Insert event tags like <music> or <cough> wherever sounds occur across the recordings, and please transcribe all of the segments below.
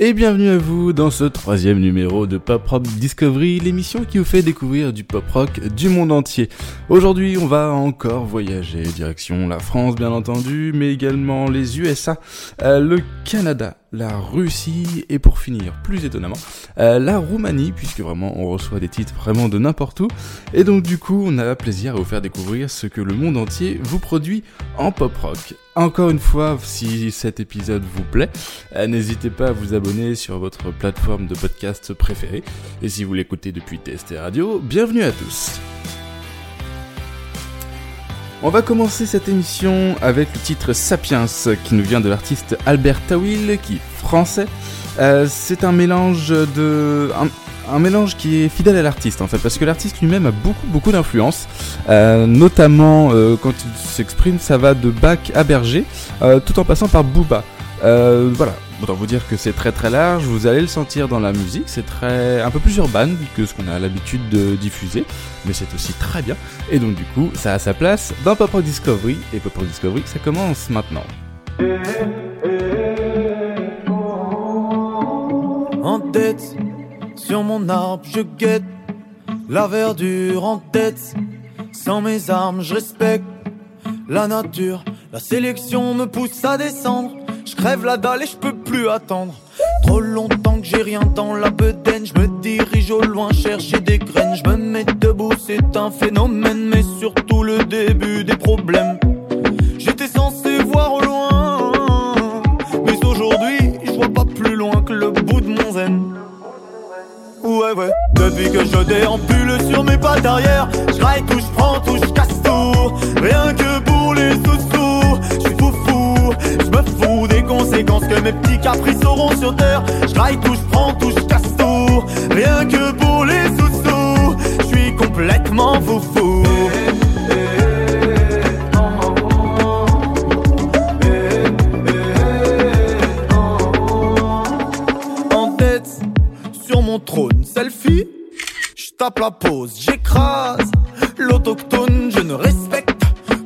Et bienvenue à vous dans ce troisième numéro de Pop Rock Discovery, l'émission qui vous fait découvrir du pop rock du monde entier. Aujourd'hui, on va encore voyager direction la France, bien entendu, mais également les USA, euh, le Canada, la Russie et pour finir, plus étonnamment, euh, la Roumanie, puisque vraiment on reçoit des titres vraiment de n'importe où. Et donc du coup, on a plaisir à vous faire découvrir ce que le monde entier vous produit en pop rock. Encore une fois, si cet épisode vous plaît, euh, n'hésitez pas à vous abonner sur votre plateforme de podcast préférée. Et si vous l'écoutez depuis TST Radio, bienvenue à tous. On va commencer cette émission avec le titre Sapiens qui nous vient de l'artiste Albert Tawil qui est français. Euh, c'est un mélange de mélange qui est fidèle à l'artiste en fait parce que l'artiste lui-même a beaucoup beaucoup d'influence euh, notamment euh, quand il s'exprime ça va de Bach à Berger tout en passant par Booba. voilà, Autant vous dire que c'est très très large, vous allez le sentir dans la musique, c'est très un peu plus urbain que ce qu'on a l'habitude de diffuser, mais c'est aussi très bien. Et donc du coup, ça a sa place dans Pop Discovery, et Pop Rock Discovery, ça commence maintenant. En tête, sur mon arbre, je guette la verdure en tête. Sans mes armes, je respecte la nature. La sélection me pousse à descendre je crève la dalle et je peux plus attendre. Trop longtemps que j'ai rien dans la bedaine. Je me dirige au loin chercher des graines. Je me mets debout, c'est un phénomène, mais surtout le début des problèmes. J'étais censé voir au loin, Depuis que je déambule sur mes pattes arrière, je raille tout, je prends tout, je casse tout. Rien que pour les sous-sous, je suis fou fou, je me fous des conséquences que mes petits caprices auront sur terre. Je raille tout, je prends tout, je casse tout. Rien que pour les sous-sous, je suis complètement fou fou. J'écrase l'autochtone, je ne respecte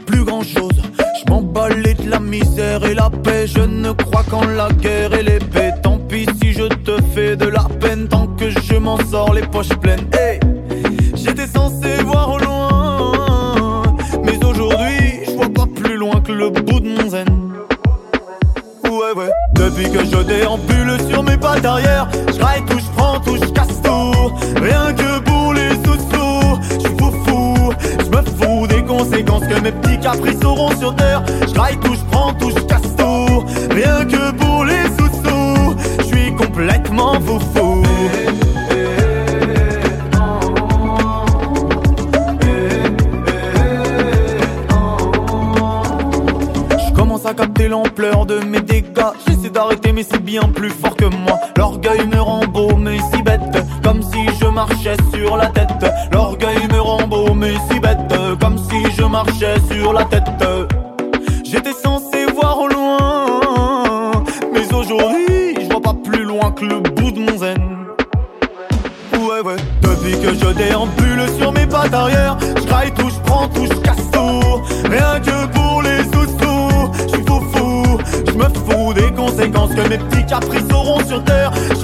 plus grand chose. Je m'emballe de la misère et la paix, je ne crois qu'en la guerre et l'épée. Tant pis si je te fais de la peine, tant que je m'en sors les poches pleines. Hey, j'étais censé voir au loin, mais aujourd'hui, je vois pas plus loin que le bout de mon zen. Depuis que je déambule sur mes pattes arrière, je tout, je prends tout, je casse tout. Rien que pour les sous-sous, je suis fou. Je me fous des conséquences que mes petits caprices auront sur terre. Je tout, je prends tout, je casse tout. Rien que pour les sous-sous, je suis complètement fou fou. C'est bien plus fort que moi. L'orgueil me rend beau, mais si bête. Comme si je marchais sur la tête. L'orgueil me rend beau, mais si bête. Comme si je marchais sur la tête. Que mes petits caprices auront sur terre. Je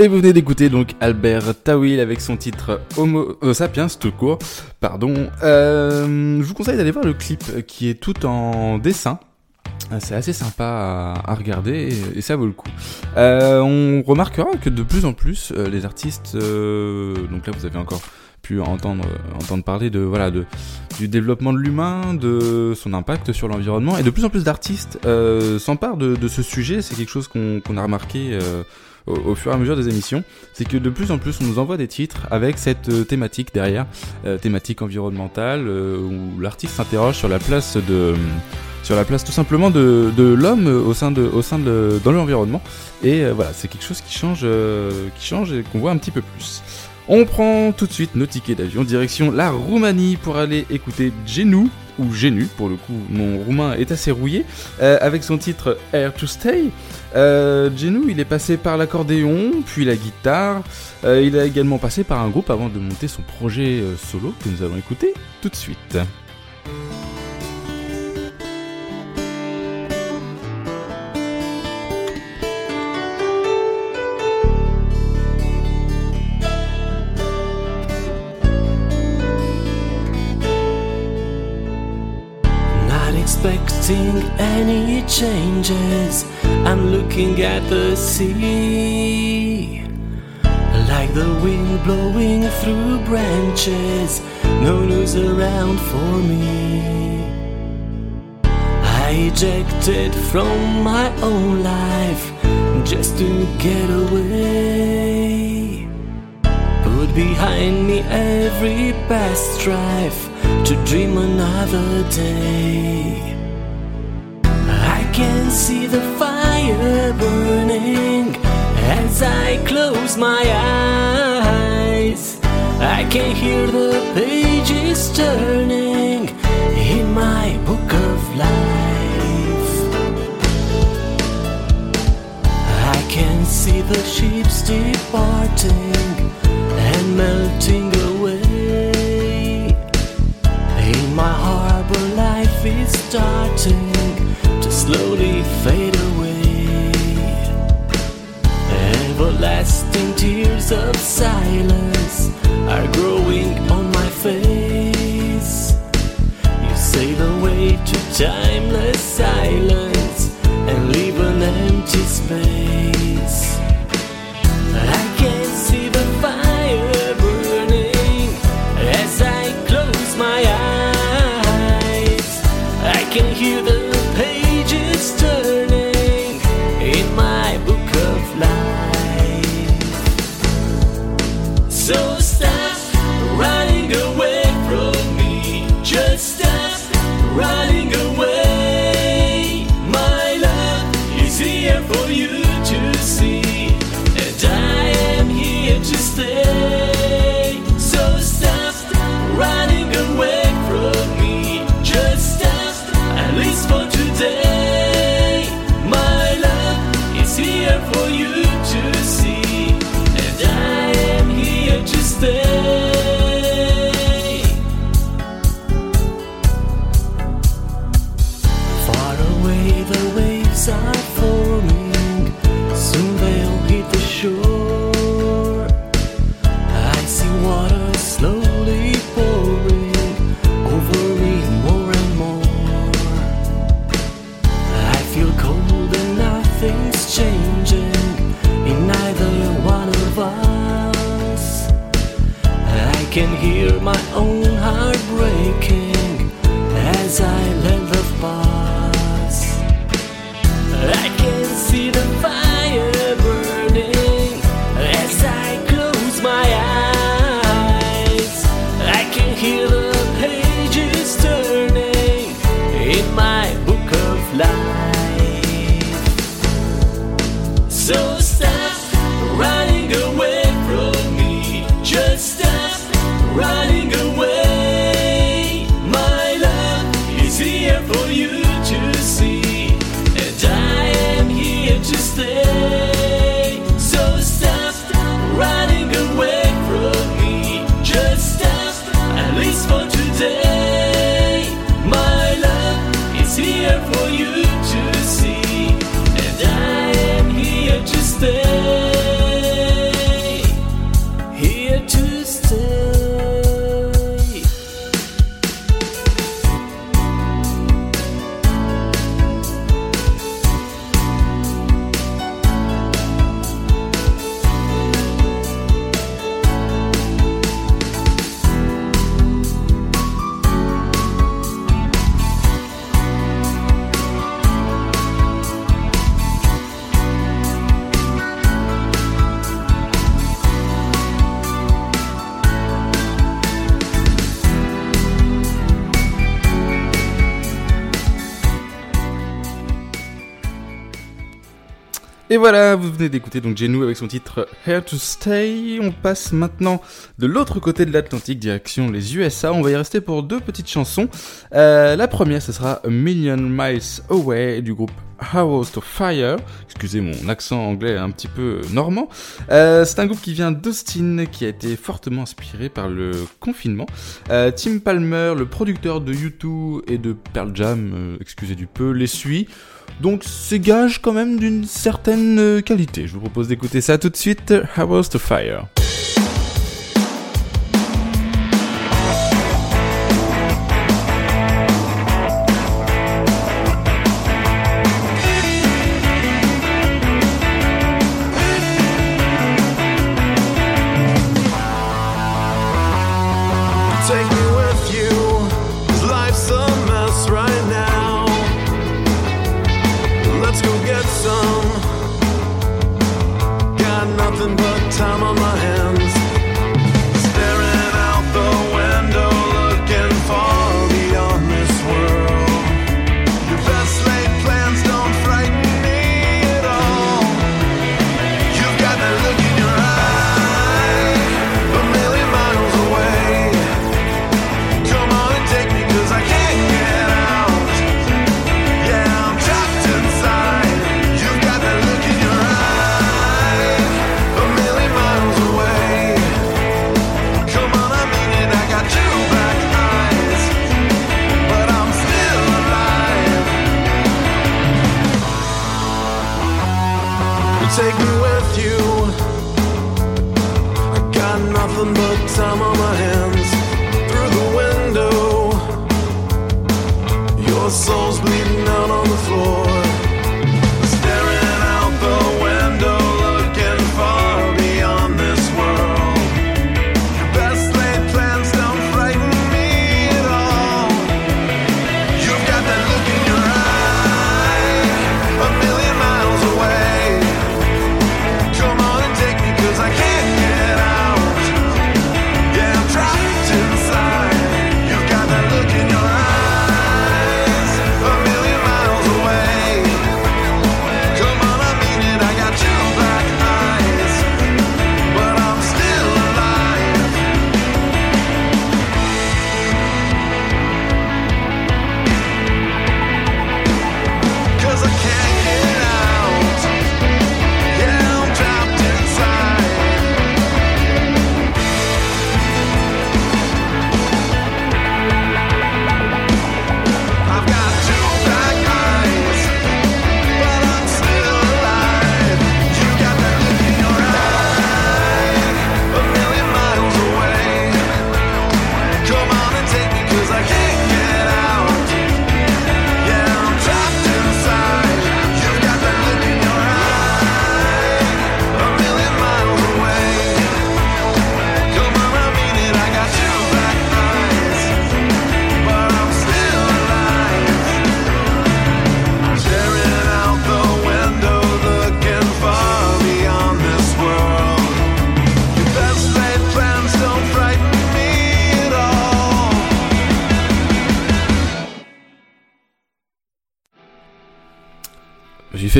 Et vous venez d'écouter donc Albert Tawil avec son titre Homo euh, Sapiens tout court. Pardon. Euh, je vous conseille d'aller voir le clip qui est tout en dessin. Euh, C'est assez sympa à, regarder et, ça vaut le coup. Euh, on remarquera que de plus en plus euh, les artistes, euh, donc là vous avez encore pu entendre entendre parler de voilà de du développement de l'humain, de son impact sur l'environnement et de plus en plus d'artistes euh, s'emparent de, de ce sujet. C'est quelque chose qu'on a remarqué. Au, au fur et à mesure des émissions, c'est que de plus en plus on nous envoie des titres avec cette euh, thématique derrière, euh, thématique environnementale, euh, où l'artiste s'interroge sur la place de sur la place tout simplement de, de l'homme au sein de, au sein de, dans l'environnement. Et voilà, c'est quelque chose qui change, qui change et qu'on voit un petit peu plus. On prend tout de suite nos tickets d'avion direction la Roumanie pour aller écouter Genu, ou Genu pour le coup, mon roumain est assez rouillé, euh, avec son titre Air to Stay. Euh, Genu, il est passé par l'accordéon, puis la guitare, euh, il a également passé par un groupe avant de monter son projet euh, solo que nous allons écouter tout de suite. Expecting any changes. I'm looking at the sea. Like the wind blowing through branches, no news around for me. I ejected from my own life just to get away. Put behind me every past strife to dream another day. As I close my eyes. I can hear the pages turning in my book of life. I can see the ships departing and melting away. In my harbor, life is starting to slowly fade away. Everlasting tears of silence are growing on my face. You sail away to timeless silence and leave an empty space. Can hear my own heart breaking as I let Et voilà, vous venez d'écouter donc Genou avec son titre Here to Stay. On passe maintenant de l'autre côté de l'Atlantique, direction les USA. On va y rester pour deux petites chansons. Euh, la première, ce sera A Million Miles Away du groupe House to Fire. Excusez mon accent anglais un petit peu normand. Euh, c'est un groupe qui vient d'Austin, qui a été fortement inspiré par le confinement. Euh, Tim Palmer, le producteur de U2 et de Pearl Jam, excusez du peu, les suit. Donc c'est gage quand même d'une certaine euh, qualité. Je vous propose d'écouter ça tout de suite. House to Fire?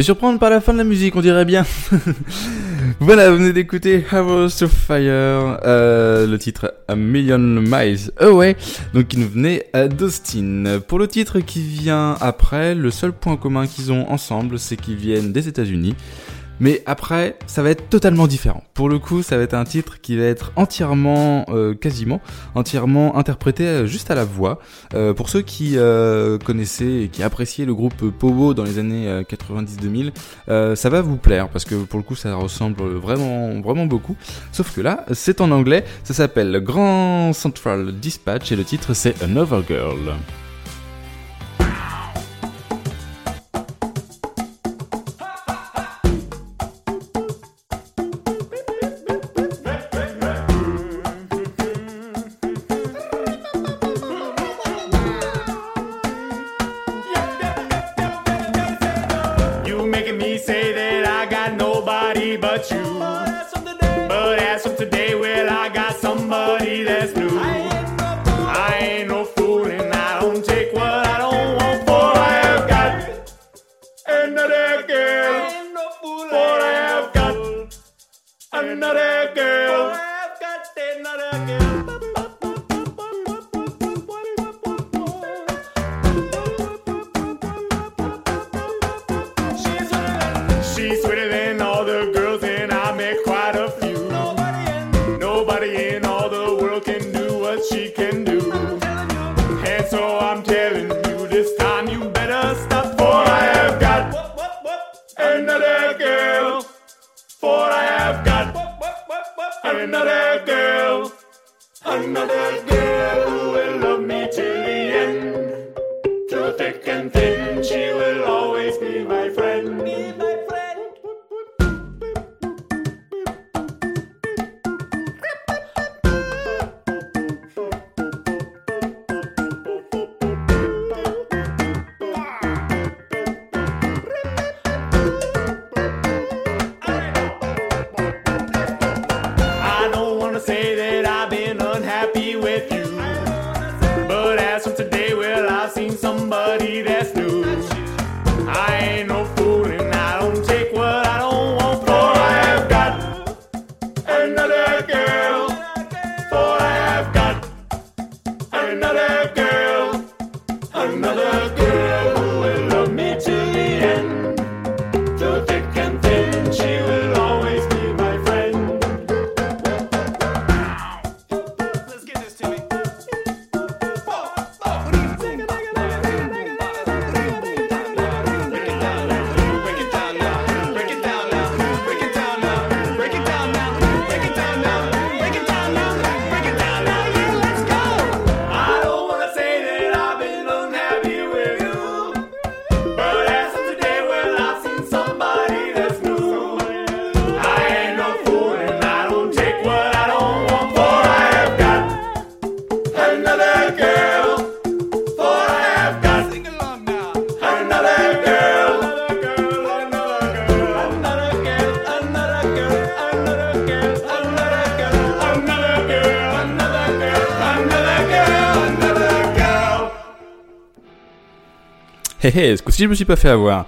Surprendre par la fin de la musique, on dirait bien. <laughs> voilà, vous venez d'écouter House of Fire, euh, le titre A Million Miles Away, donc qui nous venait d'Austin. Pour le titre qui vient après, le seul point commun qu'ils ont ensemble, c'est qu'ils viennent des États-Unis. Mais après, ça va être totalement différent. Pour le coup, ça va être un titre qui va être entièrement, euh, quasiment, entièrement interprété euh, juste à la voix. Euh, pour ceux qui connaissaient et qui appréciaient le groupe Pogo dans les années euh, 90-2000, euh, ça va vous plaire parce que pour le coup, ça ressemble vraiment, vraiment beaucoup. Sauf que là, c'est en anglais. Ça s'appelle Grand Central Dispatch et le titre c'est Another Girl. Je me suis pas fait avoir.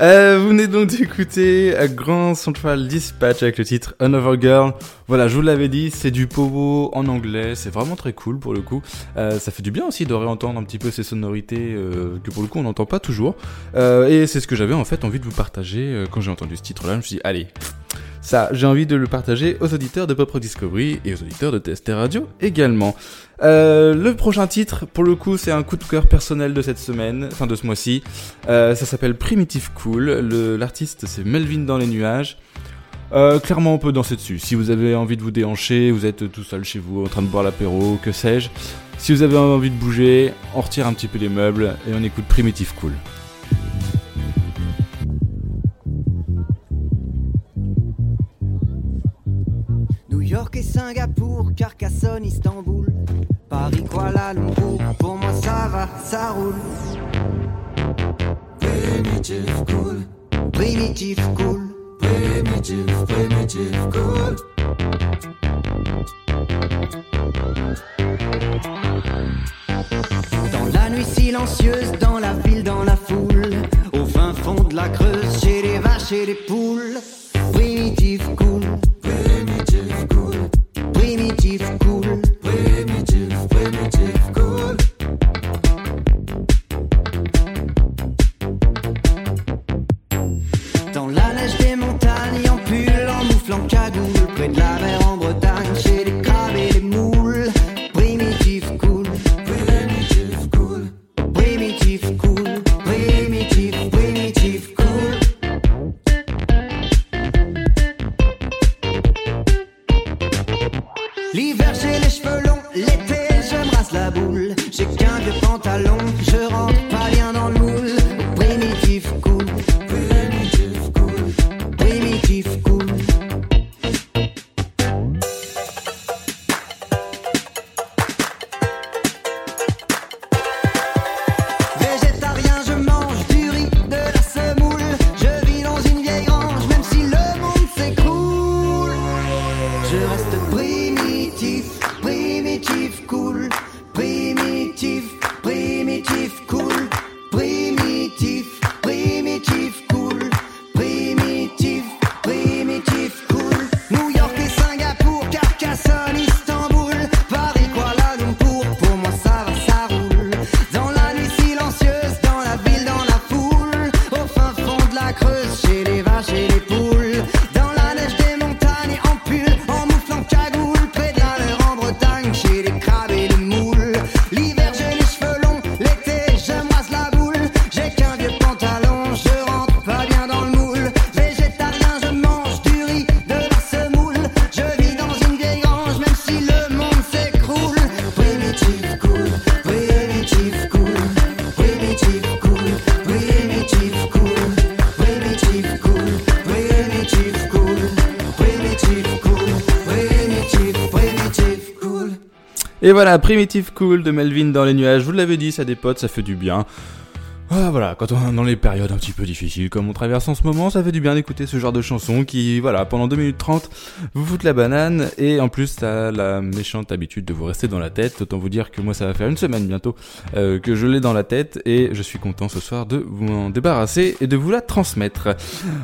Euh, vous venez donc d'écouter Grand Central Dispatch avec le titre Another Girl. Voilà, je vous l'avais dit, c'est du pogo en anglais, c'est vraiment très cool pour le coup. Euh, ça fait du bien aussi de réentendre un petit peu ces sonorités euh, que pour le coup on n'entend pas toujours. Et c'est ce que j'avais en fait envie de vous partager quand j'ai entendu ce titre-là. Je me suis dit, allez, ça, j'ai envie de le partager aux auditeurs de Pop Discovery et aux auditeurs de TST Radio également. Euh, le prochain titre, pour le coup, c'est un coup de cœur personnel de cette semaine, enfin de ce mois-ci. Euh, ça s'appelle Primitive Cool. L'artiste, c'est Melvin dans les nuages. Euh, clairement, on peut danser dessus. Si vous avez envie de vous déhancher, vous êtes tout seul chez vous en train de boire l'apéro, que sais-je. Si vous avez envie de bouger, on retire un petit peu les meubles et on écoute Primitive Cool. Singapour, Carcassonne, Istanbul, Paris, Kuala Lumpur, pour moi ça va, ça roule. Primitive cool, primitive cool, primitive, primitive cool. Dans la nuit silencieuse, dans la ville, dans la foule, au fin fond de la Creuse, chez les vaches et les poules. Et voilà, Primitive Cool de Melvin dans les nuages. Vous l'avez dit, ça dépote, ça fait du bien. Ah, voilà, quand on est dans les périodes un petit peu difficiles comme on traverse en ce moment, ça fait du bien d'écouter ce genre de chanson qui, voilà, pendant 2 minutes 30, vous foutent la banane et en plus t'as la méchante habitude de vous rester dans la tête. Autant vous dire que moi ça va faire une semaine bientôt euh, que je l'ai dans la tête et je suis content ce soir de vous en débarrasser et de vous la transmettre.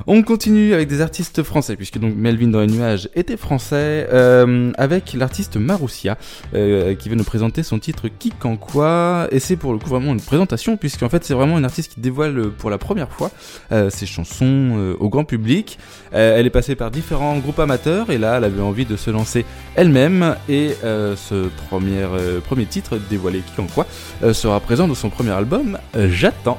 On continue avec des artistes français puisque donc Melvin dans les nuages était français euh, avec l'artiste Maroussia euh, qui vient nous présenter son titre Qui en quoi et c'est pour le coup vraiment une présentation puisqu'en fait c'est vraiment une artiste qui dévoile euh, pour la première fois euh, ses chansons euh, au grand public. Elle est passée par différents groupes amateurs et là elle avait envie de se lancer elle-même et ce premier, premier titre dévoilé Qui en quoi sera présent dans son premier album J'attends.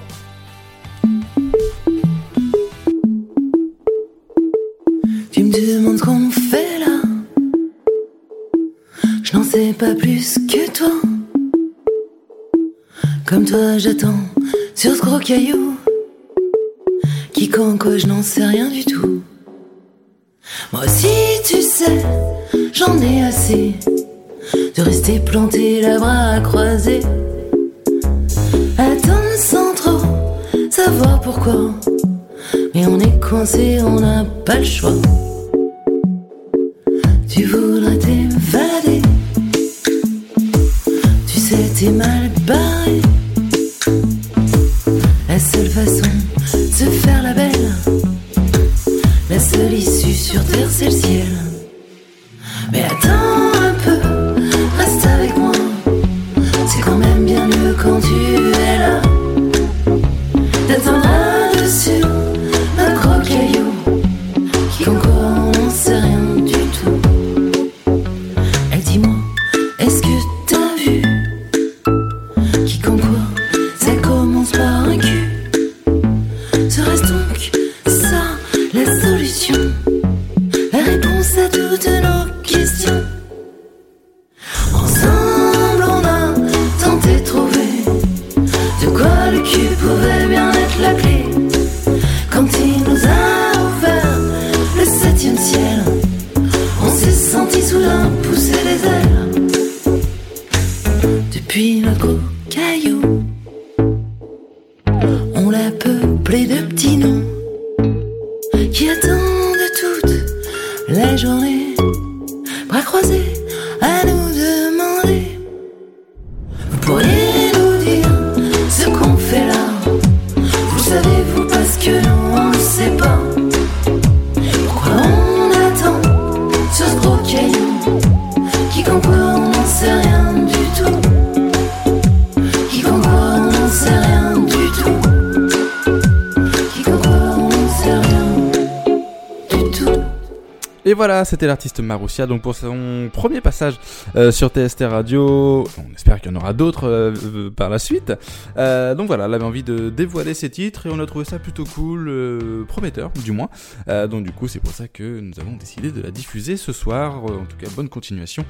Tu me demandes qu'on fait là Je n'en sais pas plus que toi Comme toi j'attends sur ce gros caillou Qui quoi je n'en sais rien du tout Moi aussi tu sais J'en ai assez De rester planté la bras croisés Attendre sans trop savoir pourquoi mais on est coincé, on n'a pas le choix. Voilà, c'était l'artiste Maroussia, donc pour son premier passage euh, sur TST Radio, on espère qu'il y en aura d'autres euh, euh, par la suite. Donc voilà, elle avait envie de dévoiler ses titres et on a trouvé ça plutôt cool, prometteur du moins. Donc du coup, c'est pour ça que nous avons décidé de la diffuser ce soir. En tout cas, bonne continuation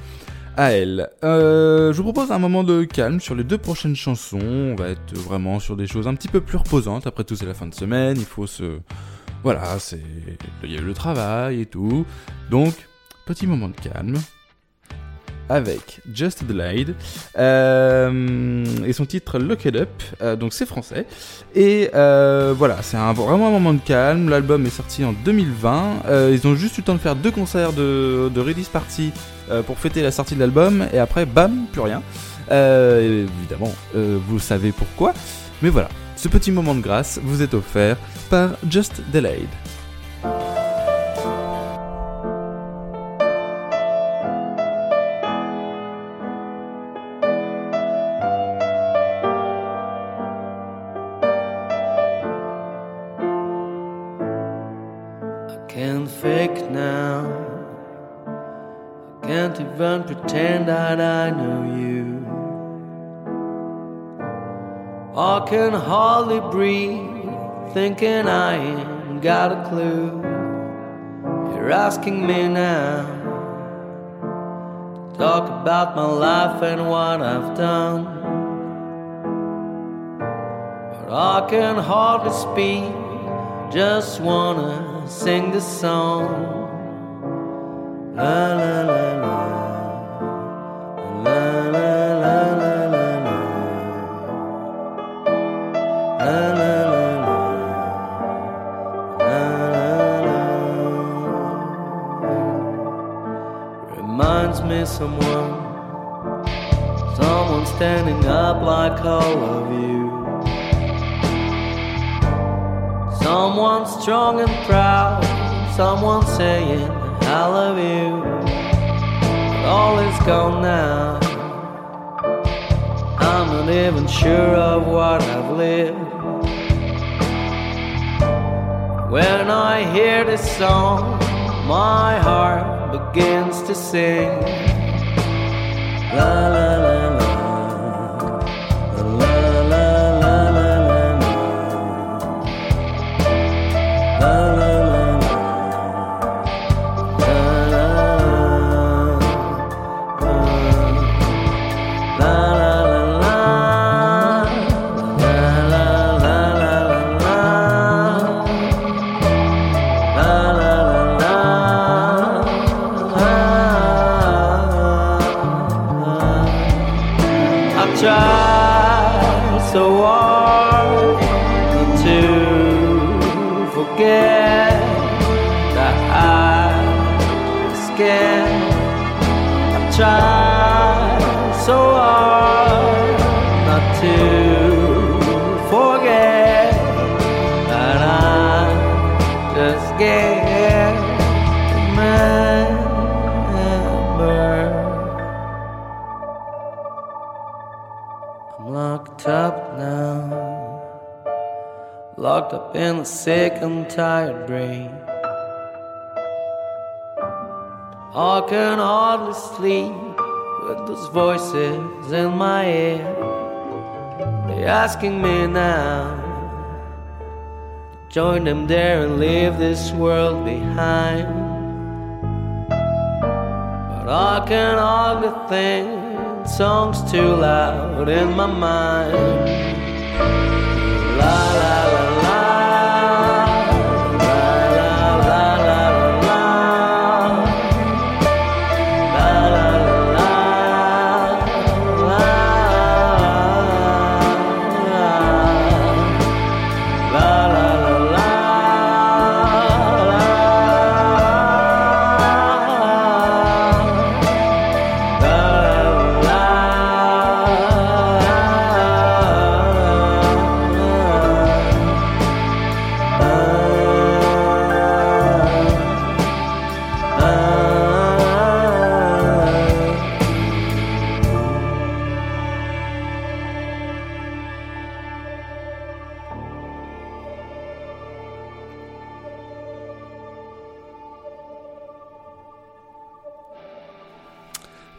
à elle. Je vous propose un moment de calme sur les deux prochaines chansons. On va être vraiment sur des choses un petit peu plus reposantes. Après tout, c'est la fin de semaine, il faut se voilà, c'est il y a eu le travail et tout. Donc, petit moment de calme avec Just Adelaide euh, et son titre Lock It Up. Euh, donc c'est français et euh, voilà, c'est un, vraiment un moment de calme. L'album est sorti en 2020. Euh, ils ont juste eu le temps de faire deux concerts de, de release party pour fêter la sortie de l'album et après bam plus rien. Évidemment, vous savez pourquoi. Mais voilà, ce petit moment de grâce vous est offert par Just Delayed. Pretend that I know you. Can hardly breathe, thinking I ain't got a clue. You're asking me now. to Talk about my life and what I've done. But I can hardly speak, just wanna sing this song. La, la la someone. Someone standing up like all of you. Someone strong and proud. Someone saying, I love you. But all is gone now. I'm not even sure of what I've lived. When I hear this song, my heart begins to sing. La la la la. La A sick and tired brain. I can hardly sleep with those voices in my ear. They're asking me now to join them there and leave this world behind. But I can hardly think songs too loud in my mind. La la. La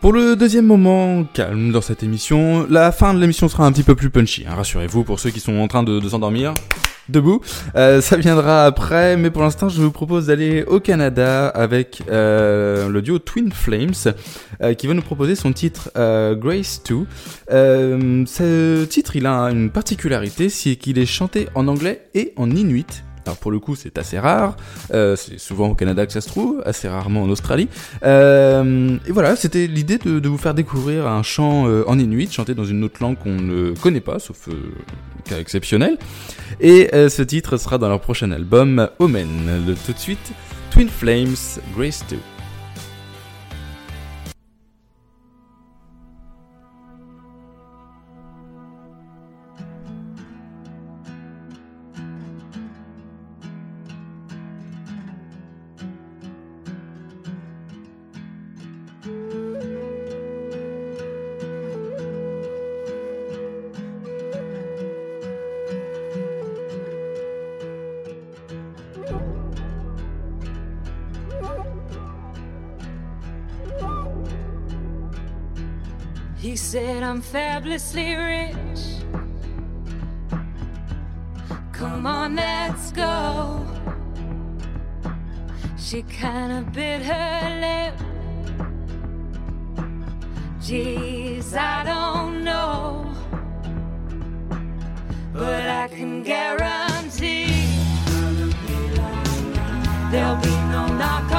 Pour le deuxième moment calme dans cette émission, la fin de l'émission sera un petit peu plus punchy, hein, rassurez-vous pour ceux qui sont en train de, s'endormir. Debout, Euh, ça viendra après, mais pour l'instant je vous propose d'aller au Canada avec euh, le duo Twin Flames euh, qui va nous proposer son titre euh, Grace 2. Euh, ce titre il a une particularité, c'est qu'il est chanté en anglais et en inuit. Alors pour le coup c'est assez rare, euh, c'est souvent au Canada que ça se trouve, assez rarement en Australie. Euh, et voilà, c'était l'idée de, vous faire découvrir un chant euh, en inuit, chanté dans une autre langue qu'on ne connaît pas, sauf cas exceptionnel. Et ce titre sera dans leur prochain album, Omen. Tout de suite, Twin Flames, Grace 2. Fabulously rich. Come on, let's go. She kinda bit her lip. Geez, I don't know. But I can guarantee there'll be no knock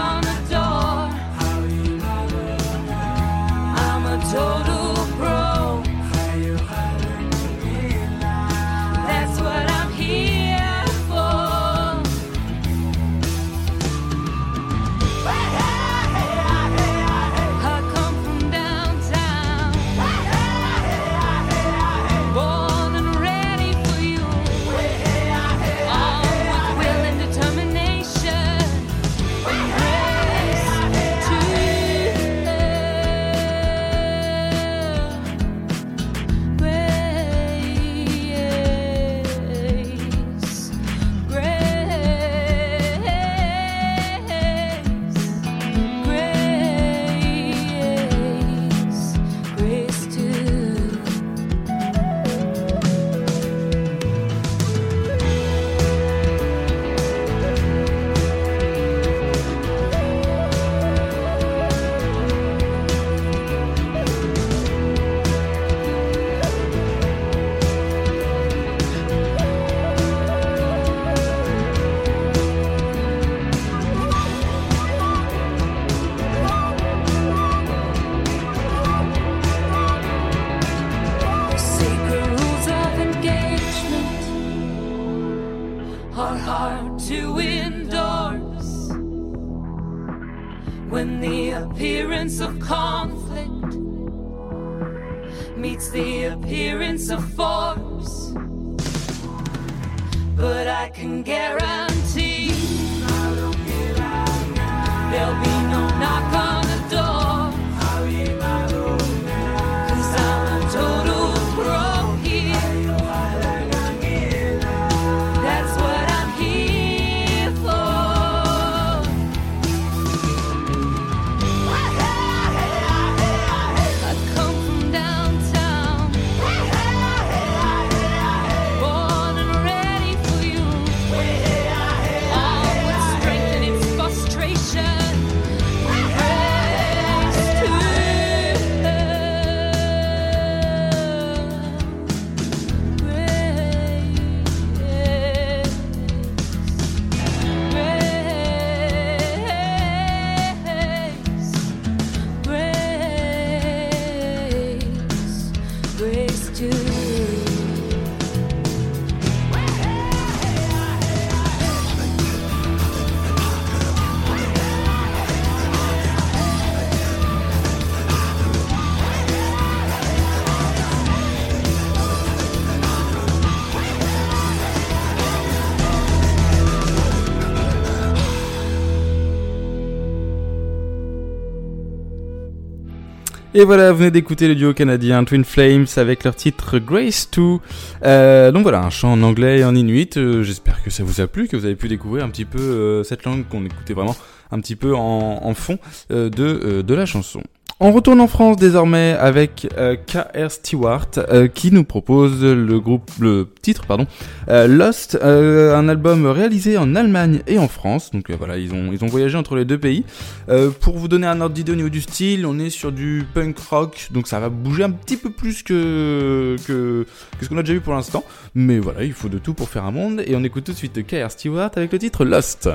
appearance of conflict meets the appearance of force. But I can guarantee Et voilà, vous venez d'écouter le duo canadien Twin Flames avec leur titre Grace 2. Euh, donc voilà, un chant en anglais et en inuit. Euh, J'espère que ça vous a plu, que vous avez pu découvrir un petit peu euh, cette langue qu'on écoutait vraiment un petit peu en, en fond euh, de, de la chanson. On retourne en France désormais avec euh, KR Stewart euh, qui nous propose le groupe, le titre pardon, euh, Lost, un album réalisé en Allemagne et en France. Donc voilà, ils ont voyagé entre les deux pays. Pour vous donner un ordre d'idée au niveau du style, on est sur du punk rock, donc ça va bouger un petit peu plus que que, que ce qu'on a déjà vu pour l'instant. Mais voilà, il faut de tout pour faire un monde et on écoute tout de suite KR Stewart avec le titre Lost.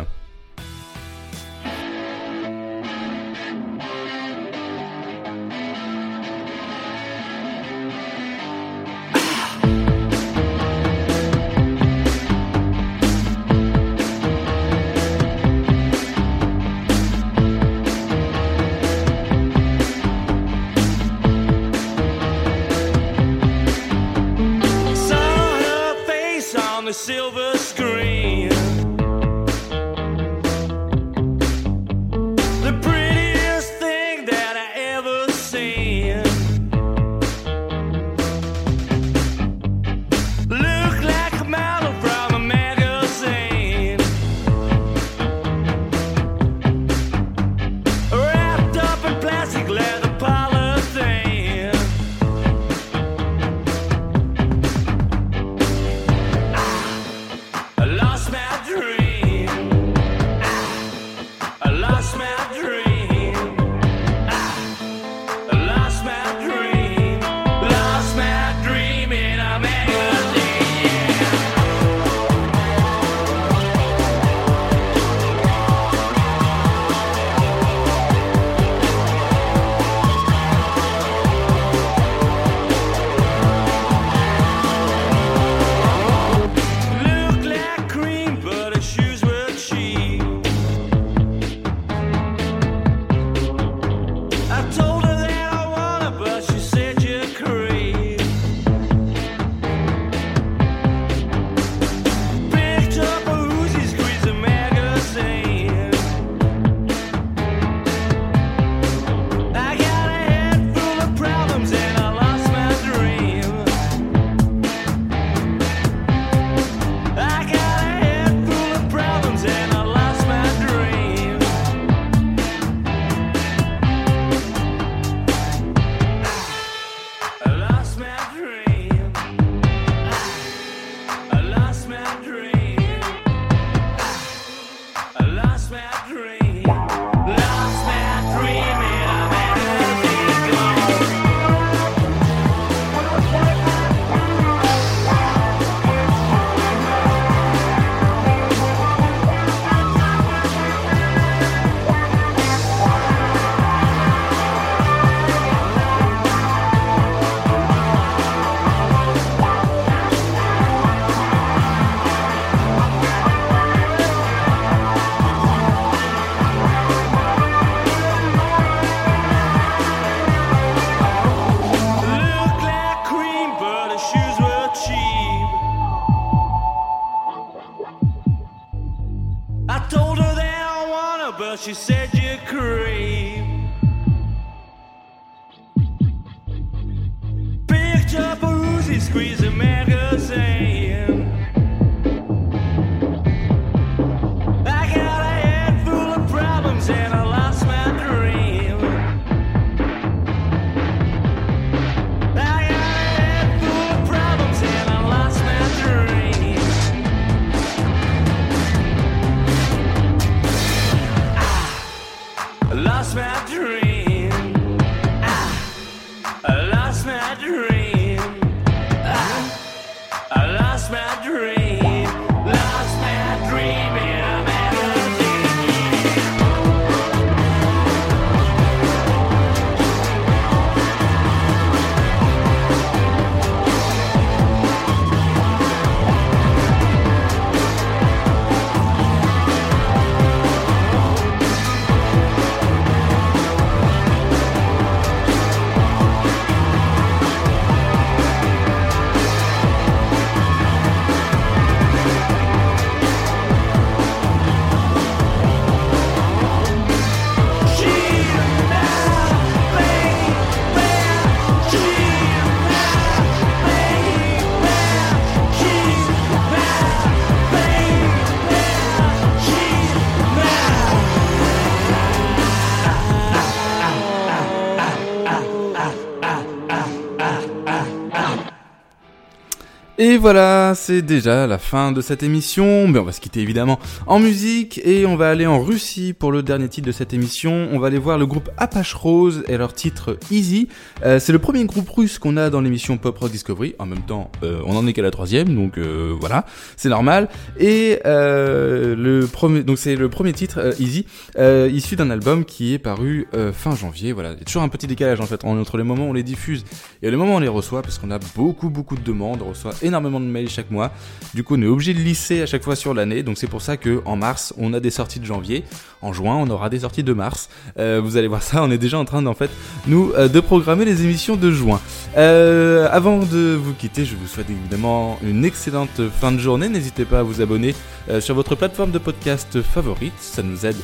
Et voilà, c'est déjà la fin de cette émission. Mais on va se quitter évidemment en musique et on va aller en Russie pour le dernier titre de cette émission. On va aller voir le groupe Apache Rose et leur titre Easy. Euh, c'est le premier groupe russe qu'on a dans l'émission Pop Rock Discovery. En même temps, euh, on en est qu'à la troisième, donc euh, voilà, c'est normal. Et euh, le premier, donc c'est le premier titre euh, Easy, euh, issu d'un album qui est paru fin janvier. Voilà, il y a toujours un petit décalage en fait entre les moments où on les diffuse et les moments où on les reçoit parce qu'on a beaucoup beaucoup de demandes, on reçoit énormément de mails chaque mois. Du coup, on est obligé de lisser à chaque fois sur l'année. Donc c'est pour ça que en mars, on a des sorties de janvier. En juin, on aura des sorties de mars. Euh, vous allez voir ça, on est déjà en train d'en fait nous euh, de programmer les émissions de juin. Euh, avant de vous quitter, je vous souhaite évidemment une excellente fin de journée. N'hésitez pas à vous abonner sur votre plateforme de podcast favorite, ça nous aide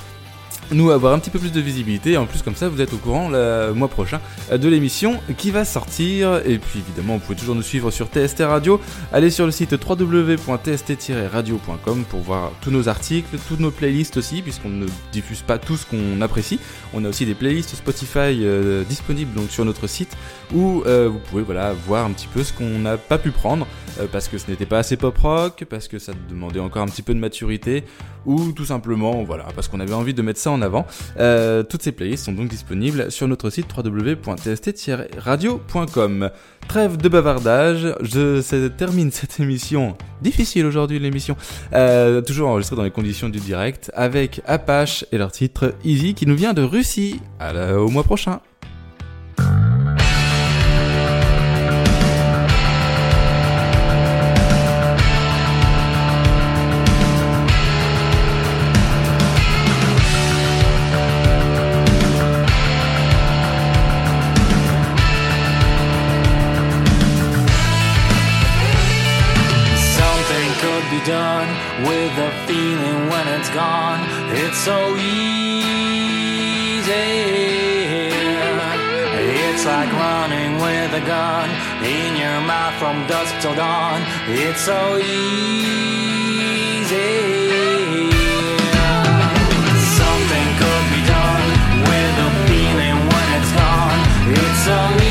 nous avoir un petit peu plus de visibilité. En plus comme ça vous êtes au courant le mois prochain euh, de l'émission qui va sortir. Et puis évidemment vous pouvez toujours nous suivre sur TST Radio. Allez sur le site www.tst-radio.com pour voir tous nos articles toutes nos playlists aussi puisqu'on ne diffuse pas tout ce qu'on apprécie. On a aussi des playlists Spotify euh, disponibles donc sur notre site où euh, vous pouvez voilà voir un petit peu ce qu'on n'a pas pu prendre parce que ce n'était pas assez pop rock parce que ça demandait encore un petit peu de maturité ou tout simplement voilà parce qu'on avait envie de mettre ça en avant. Euh, toutes ces playlists sont donc disponibles sur notre site www.tst-radio.com. Trêve de bavardage, je termine <laughs> cette émission difficile aujourd'hui l'émission, euh, toujours enregistrée dans les conditions du direct avec Apache et leur titre Easy qui nous vient de Russie. À la- au mois prochain. From dusk till dawn. It's so easy. Something could be done with the feeling when it's gone. It's so